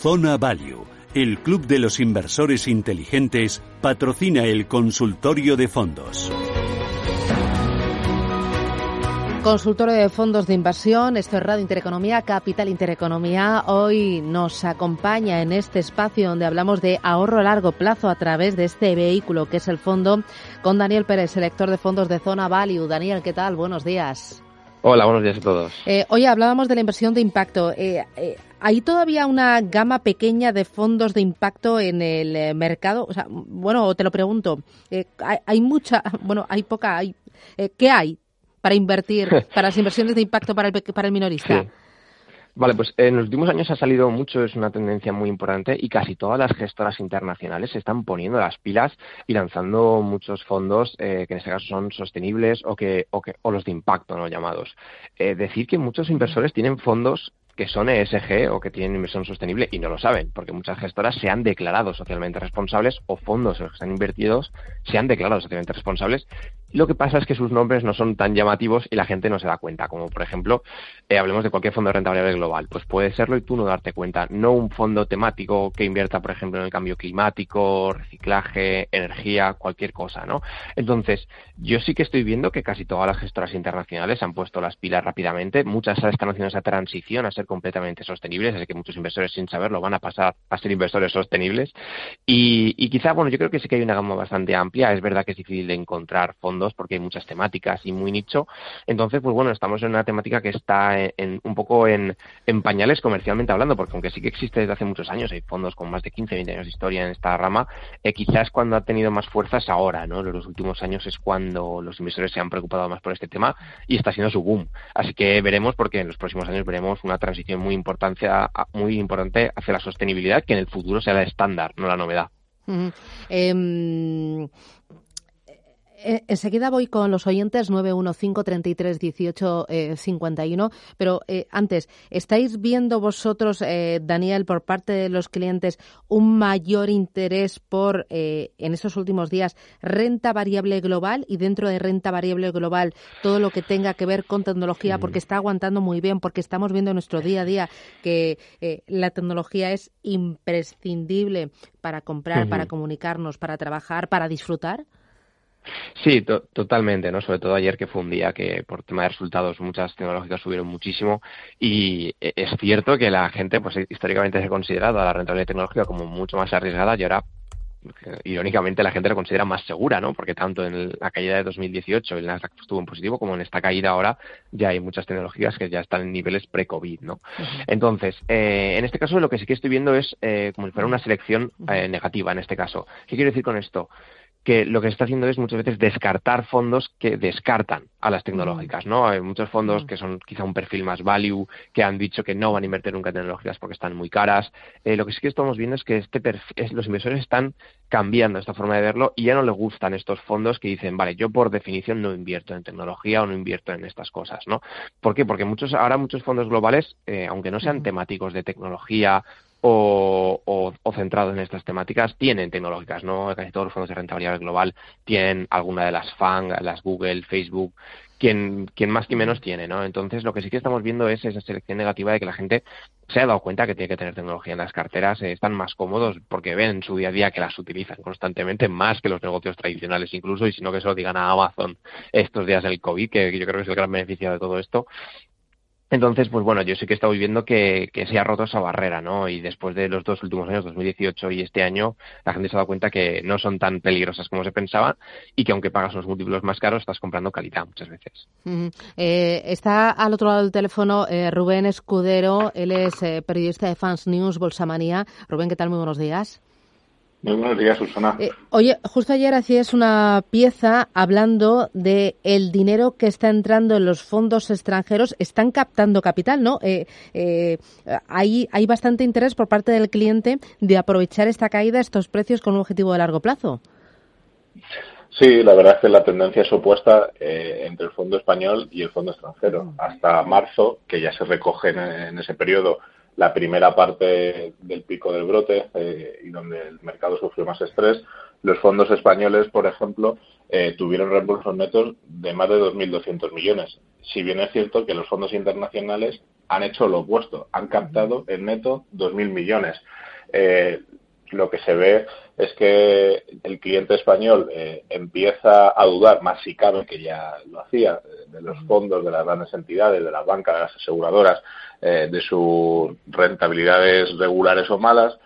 Zona Value, el Club de los Inversores Inteligentes, patrocina el consultorio de fondos. Consultorio de fondos de inversión, esto es Radio Intereconomía, Capital Intereconomía. Hoy nos acompaña en este espacio donde hablamos de ahorro a largo plazo a través de este vehículo que es el fondo con Daniel Pérez, selector de fondos de Zona Value. Daniel, ¿qué tal? Buenos días. Hola, buenos días a todos. Eh, hoy hablábamos de la inversión de impacto. Eh, eh, ¿Hay todavía una gama pequeña de fondos de impacto en el eh, mercado? O sea, bueno, te lo pregunto. Eh, hay, hay, mucha, bueno, hay poca. Hay, ¿Qué hay para invertir, para las inversiones de impacto para el, para el minorista? Sí. Vale, pues en los últimos años ha salido mucho, es una tendencia muy importante y casi todas las gestoras internacionales se están poniendo las pilas y lanzando muchos fondos eh, que en este caso son sostenibles o que, o, que, o los de impacto, no llamados. Eh, decir que muchos inversores tienen fondos que son ESG o que tienen inversión sostenible y no lo saben, porque muchas gestoras se han declarado socialmente responsables o fondos en los que están invertidos se han declarado socialmente responsables. Lo que pasa es que sus nombres no son tan llamativos y la gente no se da cuenta, como por ejemplo, eh, hablemos de cualquier fondo de renta global, pues puede serlo y tú no darte cuenta, no un fondo temático que invierta, por ejemplo, en el cambio climático, reciclaje, energía, cualquier cosa, ¿no? Entonces, yo sí que estoy viendo que casi todas las gestoras internacionales han puesto las pilas rápidamente, muchas están haciendo esa transición a ser completamente sostenibles, así que muchos inversores sin saberlo van a pasar a ser inversores sostenibles. Y, y quizá, bueno, yo creo que sí que hay una gama bastante amplia. Es verdad que es difícil de encontrar fondos porque hay muchas temáticas y muy nicho. Entonces, pues bueno, estamos en una temática que está en, un poco en, en, pañales comercialmente hablando, porque aunque sí que existe desde hace muchos años, hay fondos con más de 15, 20 años de historia en esta rama, eh, quizás cuando ha tenido más fuerza es ahora, ¿no? En los últimos años es cuando los inversores se han preocupado más por este tema y está siendo su boom. Así que veremos, porque en los próximos años veremos una transición muy, importancia, muy importante hacia la sostenibilidad, que en el futuro será el estándar, no la novedad. Uh Enseguida voy con los oyentes 915 33 18 eh, 51, pero eh, antes, ¿estáis viendo vosotros, eh, Daniel, por parte de los clientes, un mayor interés por, eh, en estos últimos días, renta variable global y dentro de renta variable global todo lo que tenga que ver con tecnología, porque está aguantando muy bien, porque estamos viendo en nuestro día a día que eh, la tecnología es imprescindible para comprar, uh -huh. para comunicarnos, para trabajar, para disfrutar? Sí, to totalmente, ¿no? Sobre todo ayer que fue un día que por tema de resultados muchas tecnológicas subieron muchísimo y es cierto que la gente, pues históricamente se ha considerado a la rentabilidad tecnológica como mucho más arriesgada y ahora irónicamente la gente lo considera más segura, ¿no? Porque tanto en la caída de 2018 el Nasdaq estuvo en positivo como en esta caída ahora ya hay muchas tecnologías que ya están en niveles pre-COVID, ¿no? Entonces, eh, en este caso lo que sí que estoy viendo es eh, como si fuera una selección eh, negativa en este caso. ¿Qué quiero decir con esto? Que lo que se está haciendo es muchas veces descartar fondos que descartan a las tecnológicas, ¿no? Hay muchos fondos que son quizá un perfil más value, que han dicho que no van a invertir nunca en tecnologías porque están muy caras. Eh, lo que sí que estamos viendo es que este es, los inversores están cambiando esta forma de verlo y ya no les gustan estos fondos que dicen, vale, yo por definición no invierto en tecnología o no invierto en estas cosas, ¿no? ¿Por qué? Porque muchos ahora muchos fondos globales, eh, aunque no sean temáticos de tecnología o, o, o, centrados en estas temáticas tienen tecnológicas, ¿no? Casi todos los fondos de rentabilidad global tienen alguna de las FANG, las Google, Facebook, quien, quien más que menos tiene, ¿no? Entonces, lo que sí que estamos viendo es esa selección negativa de que la gente se ha dado cuenta que tiene que tener tecnología en las carteras, eh, están más cómodos porque ven en su día a día que las utilizan constantemente más que los negocios tradicionales incluso, y si no que se lo digan a Amazon estos días del COVID, que yo creo que es el gran beneficio de todo esto, entonces, pues bueno, yo sí que he estado viendo que, que, se ha roto esa barrera, ¿no? Y después de los dos últimos años, 2018 y este año, la gente se ha dado cuenta que no son tan peligrosas como se pensaba y que aunque pagas unos múltiplos más caros, estás comprando calidad muchas veces. Uh está al otro lado del teléfono eh, Rubén Escudero, él es eh, periodista de Fans News, Bolsamanía. Rubén, ¿qué tal? Muy buenos días. Muy buenos días, Susana. Eh, oye, justo ayer hacías una pieza hablando de el dinero que está entrando en los fondos extranjeros. Están captando capital, ¿no? Eh, eh, hay, hay bastante interés por parte del cliente de aprovechar esta caída, estos precios, con un objetivo de largo plazo. Sí, la verdad es que la tendencia es opuesta eh, entre el fondo español y el fondo extranjero. Hasta marzo, que ya se recoge en, en ese periodo la primera parte del pico del brote eh, y donde el mercado sufrió más estrés, los fondos españoles, por ejemplo, eh, tuvieron reembolsos netos de más de 2.200 millones. Si bien es cierto que los fondos internacionales han hecho lo opuesto, han captado en neto 2.000 millones. Eh, lo que se ve es que el cliente español eh, empieza a dudar, más si cabe que ya lo hacía, de los fondos, de las grandes entidades, de las bancas, de las aseguradoras, eh, de sus rentabilidades regulares o malas.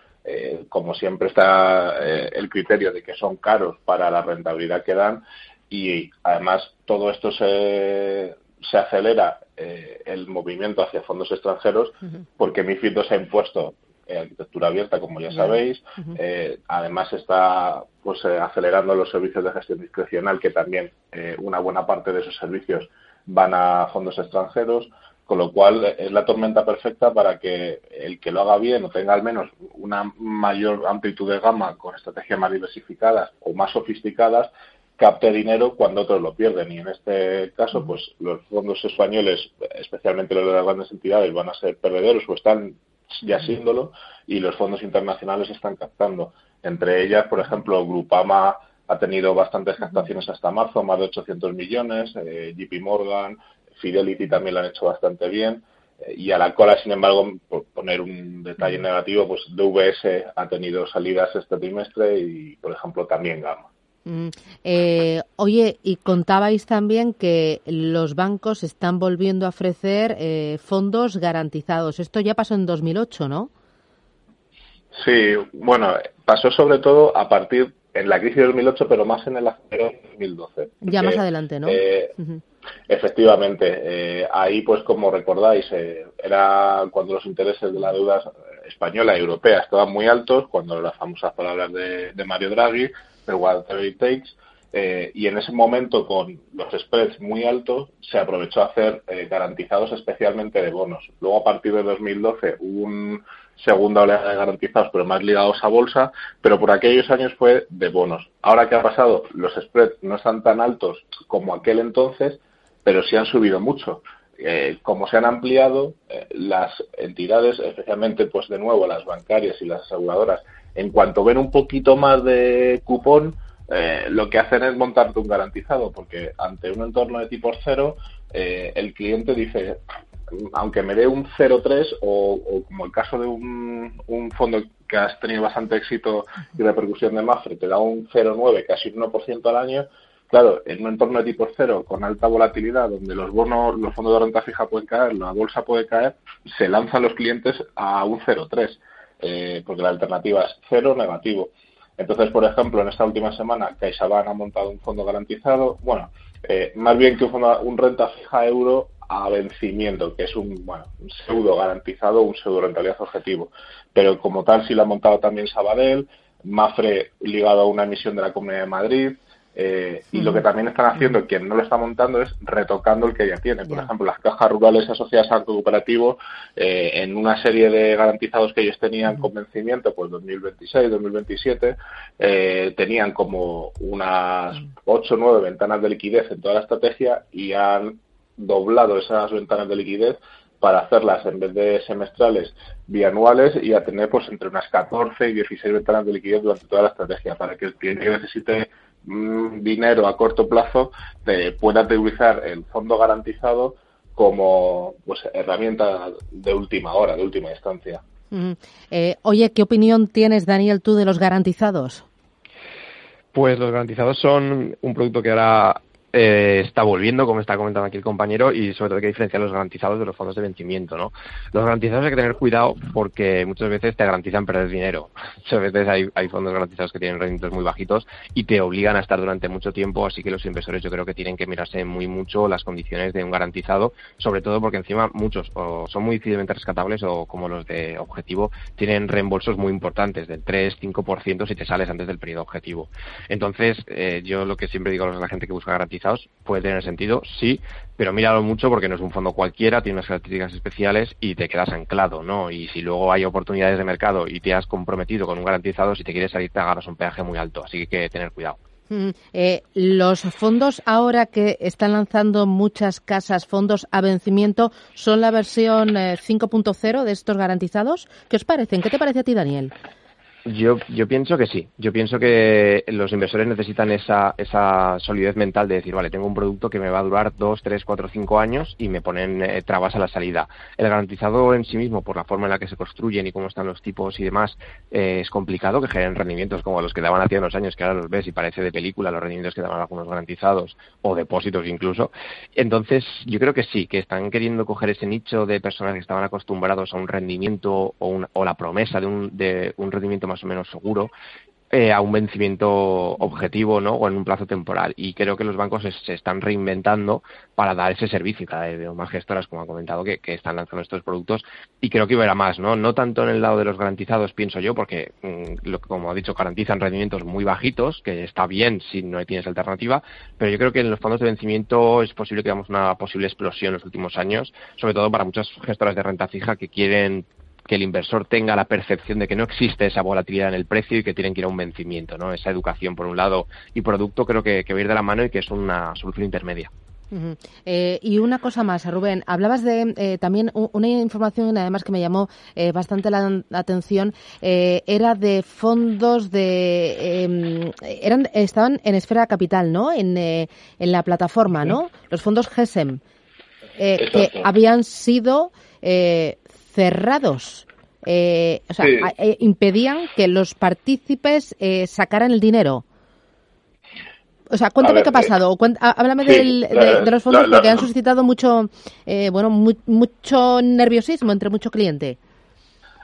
como siempre está el criterio de que son caros para la rentabilidad que dan y además todo esto se, se acelera eh, el movimiento hacia fondos extranjeros porque MIFID II se ha impuesto arquitectura abierta, como ya sabéis. Eh, además está pues eh, acelerando los servicios de gestión discrecional, que también una buena parte de esos servicios van a fondos extranjeros, con lo cual es la tormenta perfecta para que el que lo haga bien o tenga al menos una mayor amplitud de gama con estrategias más diversificadas o más sofisticadas, capte dinero cuando otros lo pierden. Y en este caso, pues los fondos españoles, especialmente los de las grandes entidades, van a ser perdedores o están ya siéndolo, y los fondos internacionales están captando. Entre ellas, por ejemplo, Grupama ha tenido bastantes captaciones hasta marzo, más de 800 millones, eh, JP Morgan, Fidelity también lo han hecho bastante bien. Eh, y a la cola, sin embargo, por poner un detalle negativo, pues DVS ha tenido salidas este trimestre y, por ejemplo, también Gama. Mm, eh, oye, y contabais también que los bancos están volviendo a ofrecer eh, fondos garantizados. Esto ya pasó en 2008, ¿no? Sí, bueno, pasó sobre todo a partir en la crisis de 2008, pero más en el de 2012. Ya más adelante, ¿no? Eh, efectivamente, ahí pues como recordáis, era cuando los intereses de la deuda española y europea estaban muy altos, cuando las famosas palabras de, de Mario Draghi, el whatever it takes, eh, y en ese momento, con los spreads muy altos, se aprovechó a hacer eh, garantizados especialmente de bonos. Luego, a partir de 2012, hubo un segunda oleada de garantizados, pero más ligados a bolsa, pero por aquellos años fue de bonos. Ahora que ha pasado, los spreads no están tan altos como aquel entonces, pero sí han subido mucho. Eh, como se han ampliado, las entidades, especialmente, pues de nuevo, las bancarias y las aseguradoras, en cuanto ven un poquito más de cupón, eh, lo que hacen es montarte un garantizado, porque ante un entorno de tipo cero, eh, el cliente dice, aunque me dé un 0,3 o, o, como el caso de un, un, fondo que has tenido bastante éxito y repercusión de Mafre, te da un 0,9, casi un 1% al año, claro, en un entorno de tipo cero con alta volatilidad, donde los bonos, los fondos de renta fija pueden caer, la bolsa puede caer, se lanzan los clientes a un 0,3 eh, porque la alternativa es cero negativo. Entonces, por ejemplo, en esta última semana, CaixaBank ha montado un fondo garantizado, bueno, eh, más bien que un, fondo, un renta fija euro a vencimiento, que es un, bueno, un pseudo garantizado, un pseudo rentabilidad objetivo. Pero como tal, sí lo ha montado también Sabadell, Mafre ligado a una emisión de la Comunidad de Madrid, eh, y lo que también están haciendo quien no lo está montando es retocando el que ya tiene. Por ejemplo, las cajas rurales asociadas al cooperativo, eh, en una serie de garantizados que ellos tenían con vencimiento, pues 2026, 2027, eh, tenían como unas 8 o 9 ventanas de liquidez en toda la estrategia y han doblado esas ventanas de liquidez para hacerlas en vez de semestrales bianuales y a tener pues entre unas 14 y 16 ventanas de liquidez durante toda la estrategia para que el cliente que necesite dinero a corto plazo te pueda utilizar el fondo garantizado como pues herramienta de última hora, de última instancia. Eh, oye, ¿qué opinión tienes, Daniel, tú de los garantizados? Pues los garantizados son un producto que ahora eh, está volviendo, como está comentando aquí el compañero, y sobre todo hay que diferenciar los garantizados de los fondos de vencimiento, ¿no? Los garantizados hay que tener cuidado porque muchas veces te garantizan perder dinero. Muchas veces hay, hay fondos garantizados que tienen rendimientos muy bajitos y te obligan a estar durante mucho tiempo, así que los inversores yo creo que tienen que mirarse muy mucho las condiciones de un garantizado, sobre todo porque encima muchos o son muy difícilmente rescatables o como los de objetivo tienen reembolsos muy importantes del 3-5% si te sales antes del periodo objetivo. Entonces, eh, yo lo que siempre digo a la gente que busca puede tener sentido, sí, pero míralo mucho porque no es un fondo cualquiera, tiene unas características especiales y te quedas anclado, ¿no? Y si luego hay oportunidades de mercado y te has comprometido con un garantizado, si te quieres salir te agarras un peaje muy alto, así que hay que tener cuidado. Mm, eh, los fondos ahora que están lanzando muchas casas, fondos a vencimiento, son la versión 5.0 eh, de estos garantizados. ¿Qué os parecen? ¿Qué te parece a ti, Daniel? Yo, yo pienso que sí. Yo pienso que los inversores necesitan esa, esa solidez mental de decir, vale, tengo un producto que me va a durar dos, tres, cuatro, cinco años y me ponen eh, trabas a la salida. El garantizado en sí mismo, por la forma en la que se construyen y cómo están los tipos y demás, eh, es complicado que generen rendimientos como los que daban hace unos años, que ahora los ves y parece de película los rendimientos que daban algunos garantizados o depósitos incluso. Entonces, yo creo que sí, que están queriendo coger ese nicho de personas que estaban acostumbrados a un rendimiento o, o la promesa de un, de un rendimiento más o menos seguro eh, a un vencimiento objetivo ¿no? o en un plazo temporal. Y creo que los bancos se, están reinventando para dar ese servicio. Cada vez más gestoras, como ha comentado, que, están lanzando estos productos. Y creo que verá más, ¿no? No tanto en el lado de los garantizados, pienso yo, porque, mm, lo, como ha dicho, garantizan rendimientos muy bajitos, que está bien si no tienes alternativa. Pero yo creo que en los fondos de vencimiento es posible que veamos una posible explosión en los últimos años, sobre todo para muchas gestoras de renta fija que quieren que el inversor tenga la percepción de que no existe esa volatilidad en el precio y que tienen que ir a un vencimiento, ¿no? Esa educación por un lado y producto creo que, que va a ir de la mano y que es una solución intermedia. Eh, y una cosa más, Rubén, hablabas de eh, también una información además que me llamó eh, bastante la, atención, era de fondos de em, eran estaban en esfera capital, ¿no? En, en la plataforma, ¿no? Los fondos GESEM que habían sido cerrados. Eh, o sea, eh, impedían que los partícipes eh, sacaran el dinero. O sea, cuéntame qué ha pasado. háblame de, los fondos porque han suscitado mucho, bueno, mucho nerviosismo entre mucho cliente.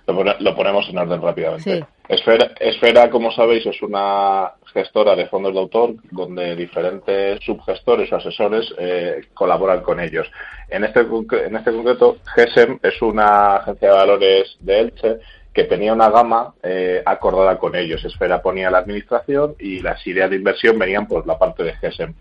Lo, ponemos en orden rápidamente. Esfera, Esfera, como sabéis, es una gestora de fondos de autor donde diferentes subgestores o asesores eh, colaboran con ellos. En este, en este concreto, GESEM es una agencia de valores de Elche que tenía una gama eh, acordada con ellos. Esfera ponía la administración y las ideas de inversión venían por la parte de GESEM.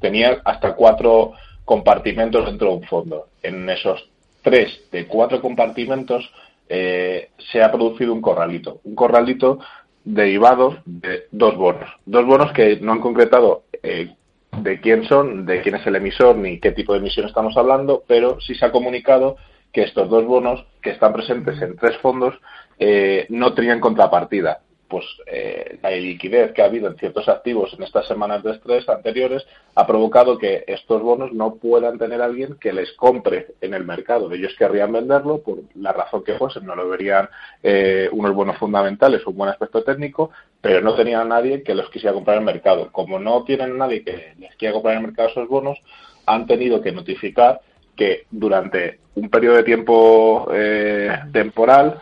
Tenía hasta cuatro compartimentos dentro de un fondo. En esos tres de cuatro compartimentos eh, se ha producido un corralito. Un corralito derivado de dos bonos. Dos bonos que no han concretado eh, de quién son, de quién es el emisor, ni qué tipo de emisión estamos hablando, pero sí se ha comunicado que estos dos bonos, que están presentes en tres fondos, eh, no tenían contrapartida pues eh, la liquidez que ha habido en ciertos activos en estas semanas de estrés anteriores ha provocado que estos bonos no puedan tener alguien que les compre en el mercado. Ellos querrían venderlo por la razón que fuese, no lo verían eh, unos bonos fundamentales un buen aspecto técnico, pero no tenían a nadie que los quisiera comprar en el mercado. Como no tienen nadie que les quiera comprar en el mercado esos bonos, han tenido que notificar que durante un periodo de tiempo eh, temporal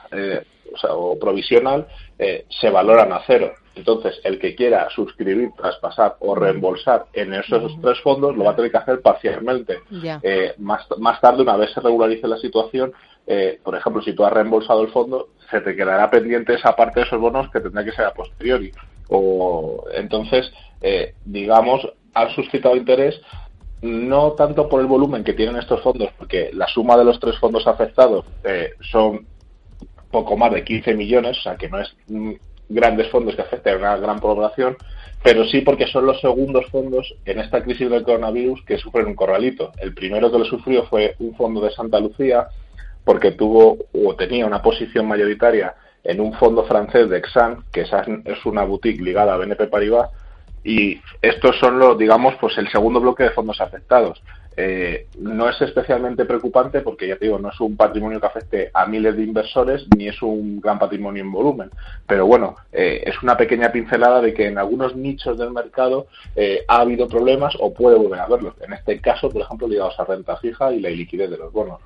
o, provisional eh, se valoran a cero. Entonces, el que quiera suscribir, traspasar o reembolsar en esos tres fondos lo va a tener que hacer parcialmente. Eh, más, más tarde, una vez se regularice la situación, eh, por ejemplo, si tú has reembolsado el fondo, se te quedará pendiente esa parte de esos bonos que tendrá que ser a posteriori. O, entonces, digamos, han suscitado interés no tanto por el volumen que tienen estos fondos, porque la suma de los tres fondos afectados son poco más de 15 millones, o sea que no es grandes fondos que afecten a una gran población, pero sí porque son los segundos fondos en esta crisis del coronavirus que sufren un corralito. El primero que lo sufrió fue un fondo de Santa Lucía, porque tuvo o tenía una posición mayoritaria en un fondo francés de Exxon, que es una boutique ligada a BNP Paribas, y estos son los, digamos, pues el segundo bloque de fondos afectados. Eh, no es especialmente preocupante porque, ya te digo, no es un patrimonio que afecte a miles de inversores ni es un gran patrimonio en volumen. Pero bueno, eh, es una pequeña pincelada de que en algunos nichos del mercado eh, ha habido problemas o puede volver a haberlos. En este caso, por ejemplo, ligados a renta fija y la liquidez de los bonos.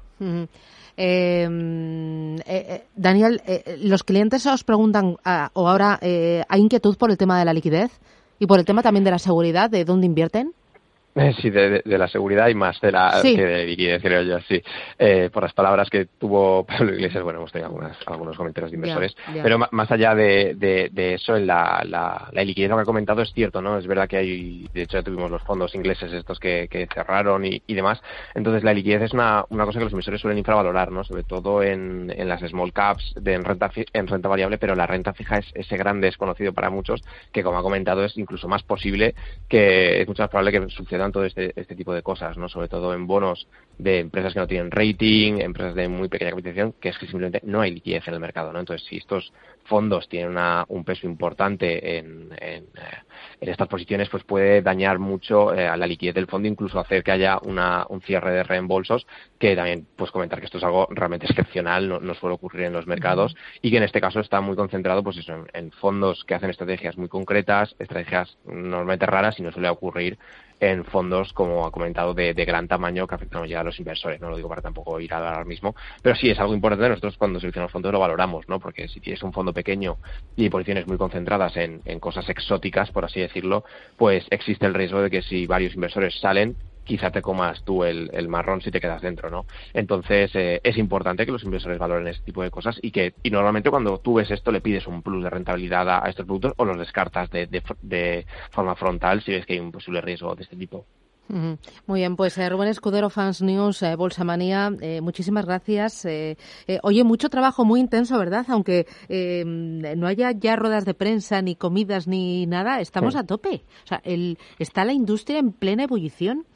Daniel, los clientes os preguntan, ah, o ahora, ¿hay inquietud por el tema de la liquidez y por el tema también de la seguridad, de dónde invierten? Sí, de, la seguridad y más de la que de liquidez, creo yo, sí. Eh, por las palabras que tuvo Pablo Iglesias, bueno, hemos tenido algunos comentarios de inversores, pero más allá de, de, eso, en la, la, la, liquidez lo que ha comentado es cierto, ¿no? Es verdad que hay, de hecho ya tuvimos los fondos ingleses estos que, que cerraron y, y, demás, entonces la liquidez es una, una cosa que los inversores suelen infravalorar, ¿no? Sobre todo en, en las small caps, de, en, renta, en renta variable, pero la renta fija es ese gran desconocido para muchos que, como ha comentado, es incluso más posible que es mucho más probable que suceda funcionan todo este, este tipo de cosas, ¿no? Sobre todo en bonos de empresas que no tienen rating, empresas de muy pequeña capitalización, que es que simplemente no hay liquidez en el mercado, ¿no? Entonces, si estos fondos tienen una, un peso importante en, en, eh, en, estas posiciones, pues puede dañar mucho eh, a la liquidez del fondo, incluso hacer que haya una, un cierre de reembolsos, que también, pues comentar que esto es algo realmente excepcional, no, no suele ocurrir en los mercados, y que en este caso está muy concentrado, pues eso, en, en fondos que hacen estrategias muy concretas, estrategias normalmente raras, y no suele ocurrir en fondos, como ha comentado, de, gran tamaño que afectan ya a los inversores. No lo digo para tampoco ir al mismo, pero sí es algo importante. Nosotros cuando seleccionamos fondos lo valoramos, ¿no? Porque si tienes un fondo pequeño y posiciones muy concentradas en, en cosas exóticas, por así decirlo, pues existe el riesgo de que si varios inversores salen, quizá te comas tú el, el, marrón si te quedas dentro, ¿no? Entonces eh, es importante que los inversores valoren este tipo de cosas y que y normalmente cuando tú ves esto le pides un plus de rentabilidad a, a estos productos o los descartas de, de, de, forma frontal si ves que hay un posible riesgo de este tipo. Muy bien, pues eh, Rubén Escudero, Fans News, eh, Bolsa Manía, eh, muchísimas gracias. Eh, oye, mucho trabajo muy intenso, ¿verdad? Aunque eh, no haya ya ruedas de prensa, ni comidas, ni nada, estamos sí. a tope. O sea, el, está la industria en plena ebullición.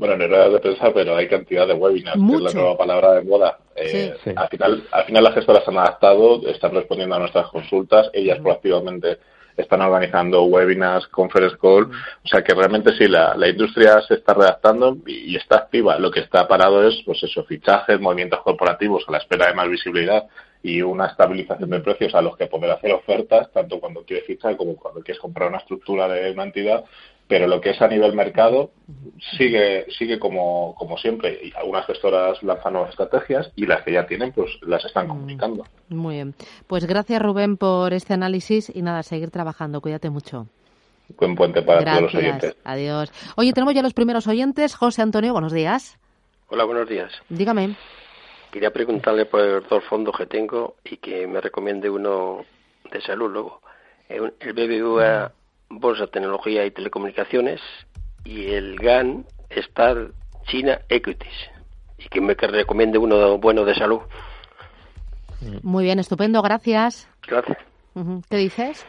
Bueno, no era de prensa, pero hay cantidad de webinars, Mucho. que es la nueva palabra de moda. Eh, sí, sí. Al, final, al final las gestoras han adaptado, están respondiendo a nuestras consultas, ellas uh -huh. proactivamente están organizando webinars, conference call, uh -huh. o sea que realmente sí, la, la industria se está redactando y, y, está activa. Lo que está parado es, pues eso, fichajes, movimientos corporativos a la espera de más visibilidad y una estabilización de precios a los que poder hacer ofertas, tanto cuando quieres fichar como cuando quieres comprar una estructura de una entidad, pero lo que es a nivel mercado sigue sigue como, como siempre. Y algunas gestoras lanzan nuevas estrategias y las que ya tienen pues las están mm, comunicando. Muy bien. Pues gracias Rubén por este análisis y nada, seguir trabajando. Cuídate mucho. Buen puente para gracias. todos los oyentes. Adiós. Oye, tenemos ya los primeros oyentes. José Antonio, buenos días. Hola, buenos días. Dígame. Quería preguntarle por dos fondos que tengo y que me recomiende uno de salud luego. El BBVA Bolsa, Tecnología y Telecomunicaciones y el GAN Star China Equities y que me recomiende uno bueno de salud. Muy bien, estupendo, gracias. Gracias. ¿Qué dices?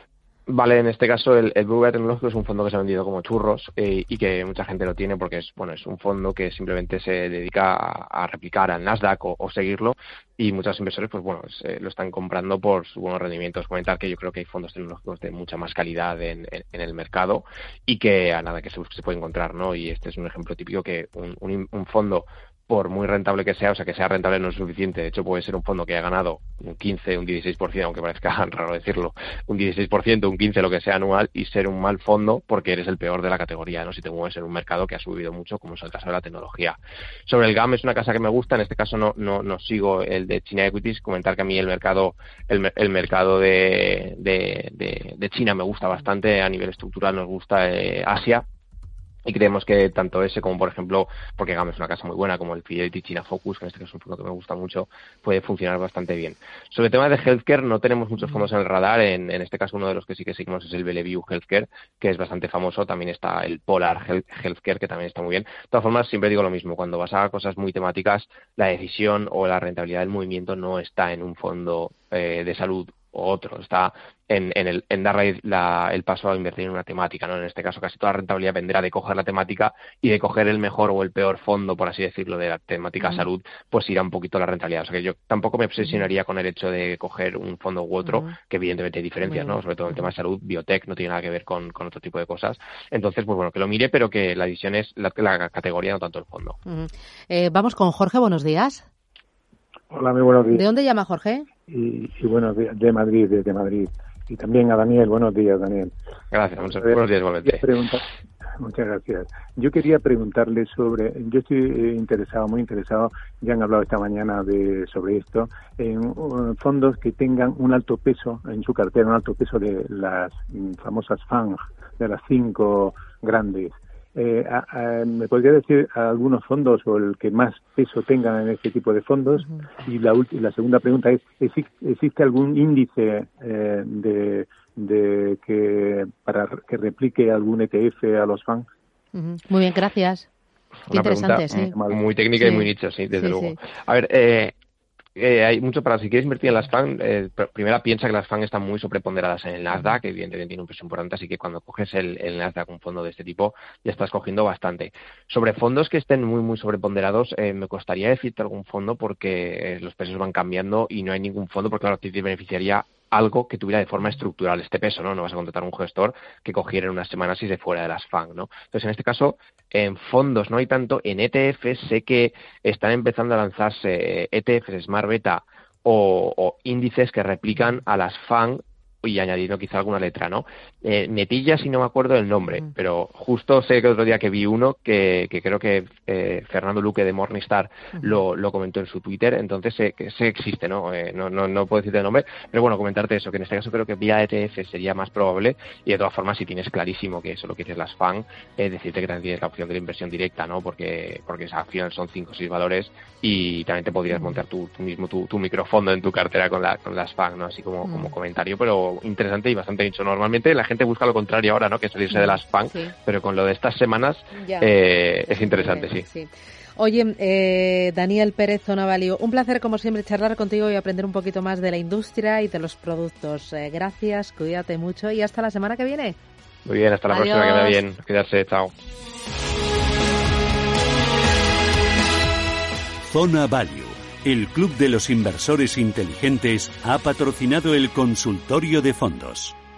Vale, en este caso el, el Tecnológico es un fondo que se ha vendido como churros eh, y que mucha gente lo tiene porque es bueno es un fondo que simplemente se dedica a, replicar al Nasdaq o, seguirlo y muchos inversores pues bueno se, lo están comprando por sus buenos rendimientos. Comentar que yo creo que hay fondos tecnológicos de mucha más calidad en, en, en el mercado y que a nada que se, se puede encontrar, ¿no? Y este es un ejemplo típico que un, un, un fondo por muy rentable que sea, o sea, que sea rentable no es suficiente. De hecho, puede ser un fondo que haya ganado un 15, un 16%, aunque parezca raro decirlo, un 16%, un 15%, lo que sea anual, y ser un mal fondo porque eres el peor de la categoría, ¿no? Si te mueves en un mercado que ha subido mucho, como es el caso de la tecnología. Sobre el GAM es una casa que me gusta, en este caso no, no, no sigo el de China Equities, comentar que a mí el mercado, el, mercado de, de, de, de, China me gusta bastante, a nivel estructural nos gusta eh, Asia, y creemos que tanto ese como por ejemplo porque GAM es una casa muy buena como el Fidelity China Focus que en este caso es un fondo que me gusta mucho puede funcionar bastante bien. Sobre el tema de healthcare no tenemos muchos fondos en el radar. En, en este caso uno de los que sí que seguimos es el Bellevue Healthcare que es bastante famoso. También está el Polar Health, Healthcare que también está muy bien. De todas formas siempre digo lo mismo. Cuando vas a cosas muy temáticas la decisión o la rentabilidad del movimiento no está en un fondo eh, de salud o otro, está en, en, el, en dar la, el paso a invertir en una temática, ¿no? En este caso casi toda la rentabilidad vendrá de coger la temática y de coger el mejor o el peor fondo, por así decirlo, de la temática uh -huh. salud, pues irá un poquito la rentabilidad. O sea que yo tampoco me obsesionaría con el hecho de coger un fondo u otro, uh -huh. que evidentemente hay diferencias, ¿no? Sobre todo en el tema de salud, biotech no tiene nada que ver con, con otro tipo de cosas. Entonces, pues bueno, que lo mire, pero que la decisión es la, la categoría, no tanto el fondo. Uh -huh. eh, vamos con Jorge, buenos días. Hola, muy buenos días. ¿De dónde llama Jorge? Y, y buenos días, de Madrid, desde Madrid. Y también a Daniel, buenos días, Daniel. Gracias, muchas, buenos días, igualmente. Muchas gracias. Yo quería preguntarle sobre, yo estoy eh, interesado, muy interesado, ya han hablado esta mañana de sobre esto, en uh, fondos que tengan un alto peso en su cartera, un alto peso de las mm, famosas FANG, de las cinco grandes. Eh, a, a, ¿Me podría decir algunos fondos o el que más peso tengan en este tipo de fondos? Uh -huh. Y la, la segunda pregunta es, ¿existe algún índice eh, de, de que para que replique algún ETF a los FAN? Uh -huh. Muy bien, gracias. Qué Una interesante, sí. Muy técnica sí. y muy nicho, sí, desde sí, luego. A ver, eh, eh, hay mucho para si quieres invertir en las FAN, eh, primera piensa que las FAN están muy sobreponderadas en el Nasdaq, que evidentemente tiene un peso importante, así que cuando coges el, el, Nasdaq, un fondo de este tipo, ya estás cogiendo bastante. Sobre fondos que estén muy, muy sobreponderados, eh, me costaría decirte algún fondo porque los pesos van cambiando y no hay ningún fondo, porque claro, te beneficiaría algo que tuviera de forma estructural este peso, ¿no? No vas a contratar un gestor que cogiera en unas semanas y se fuera de las FAN, ¿no? Entonces, en este caso, en fondos no hay tanto, en ETFs sé que están empezando a lanzarse ETFs Smart Beta o, o, índices que replican a las FAN y añadiendo quizá alguna letra, ¿no? Eh, Netilla, si no me acuerdo el nombre, pero justo sé que otro día que vi uno que, que creo que eh, Fernando Luque de Morningstar lo, lo, comentó en su Twitter, entonces sé que sé existe, ¿no? Eh, ¿no? no, no puedo decirte el nombre, pero bueno, comentarte eso, que en este caso creo que vía ETF sería más probable y de todas formas si tienes clarísimo que solo quieres las FAN, eh, decirte que también tienes la opción de la inversión directa, ¿no? Porque, porque esa acción son 5 o 6 valores y también te podrías montar tú, mismo tu, tu, microfondo en tu cartera con, la, con las FAN, ¿no? Así como, como comentario, pero interesante y bastante dicho. Normalmente la gente busca lo contrario ahora, ¿no? Que salirse de las FAN, pero con lo de estas semanas eh, es interesante, sí. sí. Oye, eh, Daniel Pérez Zonavalio, un placer como siempre charlar contigo y aprender un poquito más de la industria y de los productos. Eh, gracias, cuídate mucho y hasta la semana que viene. Muy bien, hasta la Adiós. próxima, que vaya bien. Cuidarse, chao. Zona Value, el Club de los Inversores Inteligentes, ha patrocinado el consultorio de fondos.